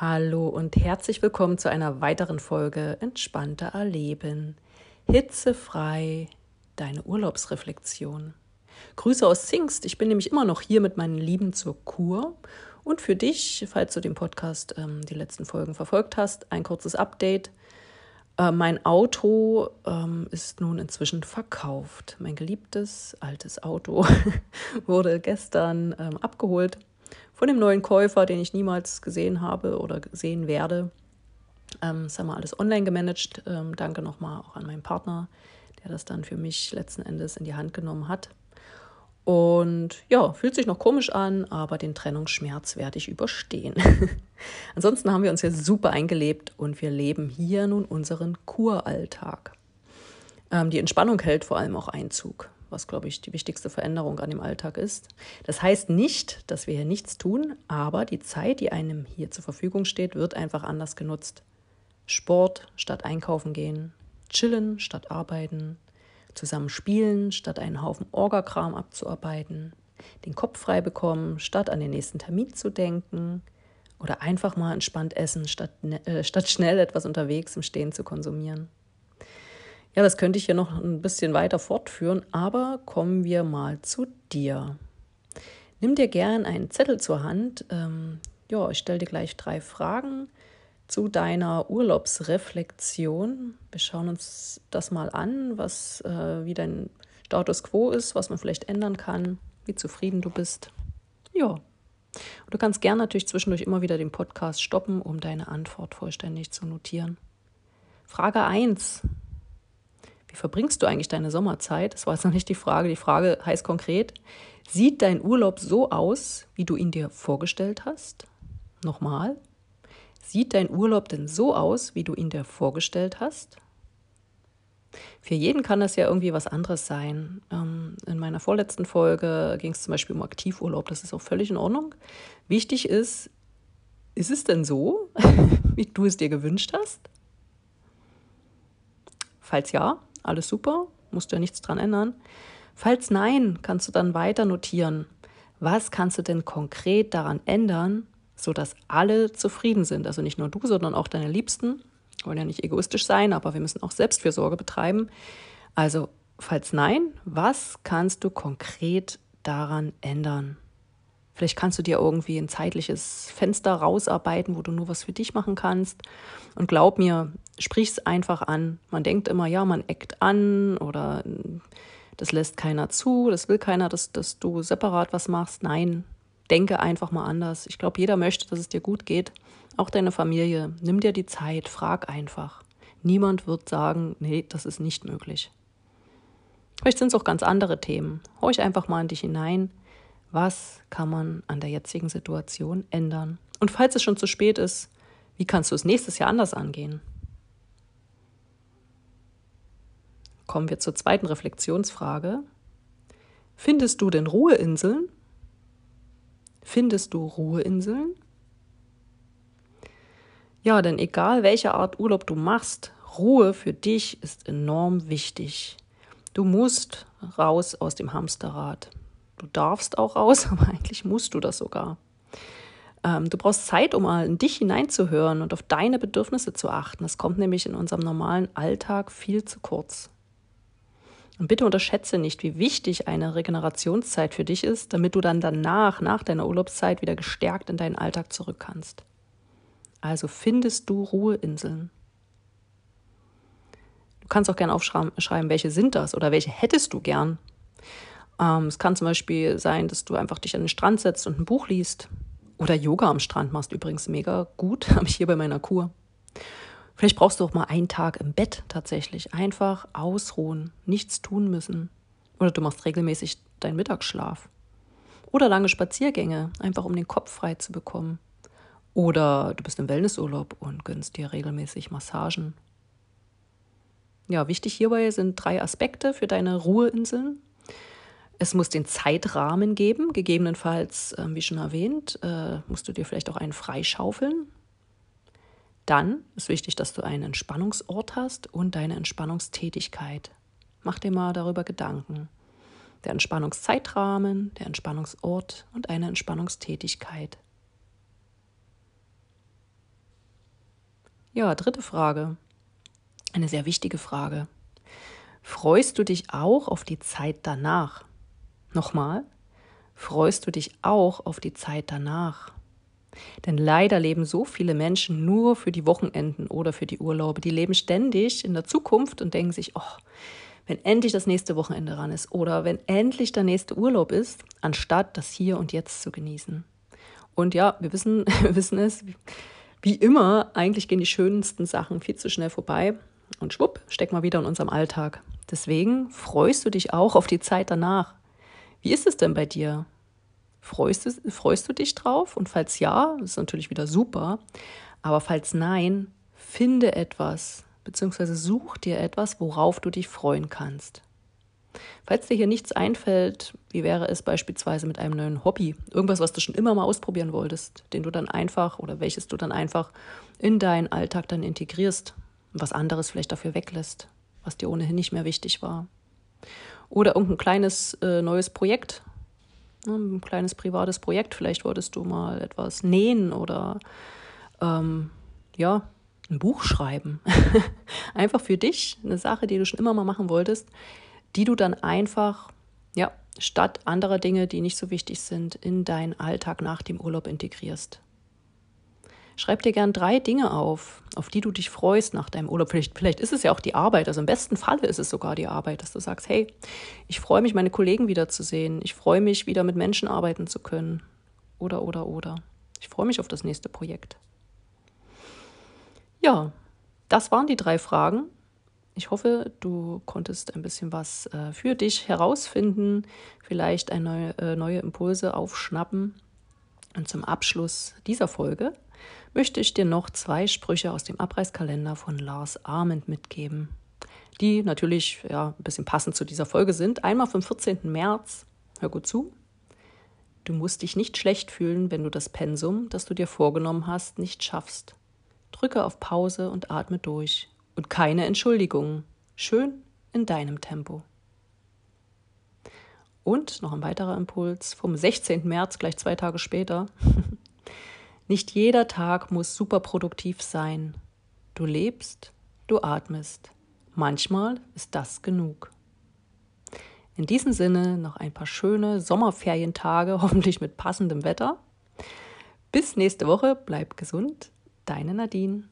Hallo und herzlich willkommen zu einer weiteren Folge Entspannter Erleben. Hitzefrei, deine Urlaubsreflexion. Grüße aus Zingst. Ich bin nämlich immer noch hier mit meinen Lieben zur Kur. Und für dich, falls du den Podcast ähm, die letzten Folgen verfolgt hast, ein kurzes Update. Äh, mein Auto ähm, ist nun inzwischen verkauft. Mein geliebtes altes Auto wurde gestern ähm, abgeholt von dem neuen Käufer, den ich niemals gesehen habe oder sehen werde. Ähm, das haben wir alles online gemanagt. Ähm, danke nochmal auch an meinen Partner, der das dann für mich letzten Endes in die Hand genommen hat. Und ja, fühlt sich noch komisch an, aber den Trennungsschmerz werde ich überstehen. Ansonsten haben wir uns jetzt super eingelebt und wir leben hier nun unseren Kuralltag. Ähm, die Entspannung hält vor allem auch Einzug was, glaube ich, die wichtigste Veränderung an dem Alltag ist. Das heißt nicht, dass wir hier nichts tun, aber die Zeit, die einem hier zur Verfügung steht, wird einfach anders genutzt. Sport statt einkaufen gehen, chillen statt arbeiten, zusammen spielen statt einen Haufen Orgakram abzuarbeiten, den Kopf frei bekommen statt an den nächsten Termin zu denken oder einfach mal entspannt essen statt, äh, statt schnell etwas unterwegs im Stehen zu konsumieren. Ja, das könnte ich hier noch ein bisschen weiter fortführen, aber kommen wir mal zu dir. Nimm dir gern einen Zettel zur Hand. Ähm, ja, ich stelle dir gleich drei Fragen zu deiner Urlaubsreflexion. Wir schauen uns das mal an, was äh, wie dein Status quo ist, was man vielleicht ändern kann, wie zufrieden du bist. Ja. Und du kannst gern natürlich zwischendurch immer wieder den Podcast stoppen, um deine Antwort vollständig zu notieren. Frage 1 wie verbringst du eigentlich deine Sommerzeit? Das war jetzt noch nicht die Frage. Die Frage heißt konkret, sieht dein Urlaub so aus, wie du ihn dir vorgestellt hast? Nochmal. Sieht dein Urlaub denn so aus, wie du ihn dir vorgestellt hast? Für jeden kann das ja irgendwie was anderes sein. Ähm, in meiner vorletzten Folge ging es zum Beispiel um Aktivurlaub. Das ist auch völlig in Ordnung. Wichtig ist, ist es denn so, wie du es dir gewünscht hast? Falls ja, alles super, musst du ja nichts dran ändern. Falls nein, kannst du dann weiter notieren. Was kannst du denn konkret daran ändern, sodass alle zufrieden sind? Also nicht nur du, sondern auch deine Liebsten. Wir wollen ja nicht egoistisch sein, aber wir müssen auch Selbstfürsorge betreiben. Also, falls nein, was kannst du konkret daran ändern? Vielleicht kannst du dir irgendwie ein zeitliches Fenster rausarbeiten, wo du nur was für dich machen kannst. Und glaub mir, sprich es einfach an. Man denkt immer, ja, man eckt an oder das lässt keiner zu, das will keiner, dass, dass du separat was machst. Nein, denke einfach mal anders. Ich glaube, jeder möchte, dass es dir gut geht. Auch deine Familie. Nimm dir die Zeit, frag einfach. Niemand wird sagen, nee, das ist nicht möglich. Vielleicht sind es auch ganz andere Themen. Horch einfach mal in dich hinein. Was kann man an der jetzigen Situation ändern? Und falls es schon zu spät ist, wie kannst du es nächstes Jahr anders angehen? Kommen wir zur zweiten Reflexionsfrage. Findest du denn Ruheinseln? Findest du Ruheinseln? Ja, denn egal welche Art Urlaub du machst, Ruhe für dich ist enorm wichtig. Du musst raus aus dem Hamsterrad. Du darfst auch raus, aber eigentlich musst du das sogar. Ähm, du brauchst Zeit, um mal in dich hineinzuhören und auf deine Bedürfnisse zu achten. Das kommt nämlich in unserem normalen Alltag viel zu kurz. Und bitte unterschätze nicht, wie wichtig eine Regenerationszeit für dich ist, damit du dann danach, nach deiner Urlaubszeit, wieder gestärkt in deinen Alltag zurück kannst. Also findest du Ruheinseln. Du kannst auch gerne aufschreiben, welche sind das oder welche hättest du gern. Ähm, es kann zum Beispiel sein, dass du einfach dich an den Strand setzt und ein Buch liest. Oder Yoga am Strand machst übrigens mega gut, habe ich hier bei meiner Kur. Vielleicht brauchst du auch mal einen Tag im Bett tatsächlich. Einfach ausruhen, nichts tun müssen. Oder du machst regelmäßig deinen Mittagsschlaf. Oder lange Spaziergänge, einfach um den Kopf frei zu bekommen. Oder du bist im Wellnessurlaub und gönnst dir regelmäßig Massagen. Ja, wichtig hierbei sind drei Aspekte für deine Ruheinseln. Es muss den Zeitrahmen geben, gegebenenfalls, äh, wie schon erwähnt, äh, musst du dir vielleicht auch einen freischaufeln. Dann ist wichtig, dass du einen Entspannungsort hast und deine Entspannungstätigkeit. Mach dir mal darüber Gedanken. Der Entspannungszeitrahmen, der Entspannungsort und eine Entspannungstätigkeit. Ja, dritte Frage. Eine sehr wichtige Frage. Freust du dich auch auf die Zeit danach? Nochmal, freust du dich auch auf die Zeit danach? Denn leider leben so viele Menschen nur für die Wochenenden oder für die Urlaube. Die leben ständig in der Zukunft und denken sich, oh, wenn endlich das nächste Wochenende ran ist oder wenn endlich der nächste Urlaub ist, anstatt das hier und jetzt zu genießen. Und ja, wir wissen, wir wissen es, wie immer, eigentlich gehen die schönsten Sachen viel zu schnell vorbei und schwupp, steck mal wieder in unserem Alltag. Deswegen freust du dich auch auf die Zeit danach. Wie ist es denn bei dir? Freust du, freust du dich drauf? Und falls ja, ist natürlich wieder super. Aber falls nein, finde etwas, beziehungsweise such dir etwas, worauf du dich freuen kannst. Falls dir hier nichts einfällt, wie wäre es beispielsweise mit einem neuen Hobby? Irgendwas, was du schon immer mal ausprobieren wolltest, den du dann einfach oder welches du dann einfach in deinen Alltag dann integrierst und was anderes vielleicht dafür weglässt, was dir ohnehin nicht mehr wichtig war. Oder irgendein kleines äh, neues Projekt, ne, ein kleines privates Projekt. Vielleicht wolltest du mal etwas nähen oder ähm, ja, ein Buch schreiben. einfach für dich eine Sache, die du schon immer mal machen wolltest, die du dann einfach, ja, statt anderer Dinge, die nicht so wichtig sind, in deinen Alltag nach dem Urlaub integrierst. Schreib dir gern drei Dinge auf, auf die du dich freust nach deinem Urlaub. Vielleicht, vielleicht ist es ja auch die Arbeit. Also im besten Falle ist es sogar die Arbeit, dass du sagst, hey, ich freue mich, meine Kollegen wiederzusehen. Ich freue mich, wieder mit Menschen arbeiten zu können. Oder, oder, oder. Ich freue mich auf das nächste Projekt. Ja, das waren die drei Fragen. Ich hoffe, du konntest ein bisschen was äh, für dich herausfinden, vielleicht ein neue, äh, neue Impulse aufschnappen. Und zum Abschluss dieser Folge möchte ich dir noch zwei Sprüche aus dem Abreißkalender von Lars Arment mitgeben, die natürlich ja, ein bisschen passend zu dieser Folge sind. Einmal vom 14. März, hör gut zu. Du musst dich nicht schlecht fühlen, wenn du das Pensum, das du dir vorgenommen hast, nicht schaffst. Drücke auf Pause und atme durch. Und keine Entschuldigungen. Schön in deinem Tempo. Und noch ein weiterer Impuls vom 16. März, gleich zwei Tage später. Nicht jeder Tag muss superproduktiv sein. Du lebst, du atmest. Manchmal ist das genug. In diesem Sinne noch ein paar schöne Sommerferientage, hoffentlich mit passendem Wetter. Bis nächste Woche, bleib gesund, deine Nadine.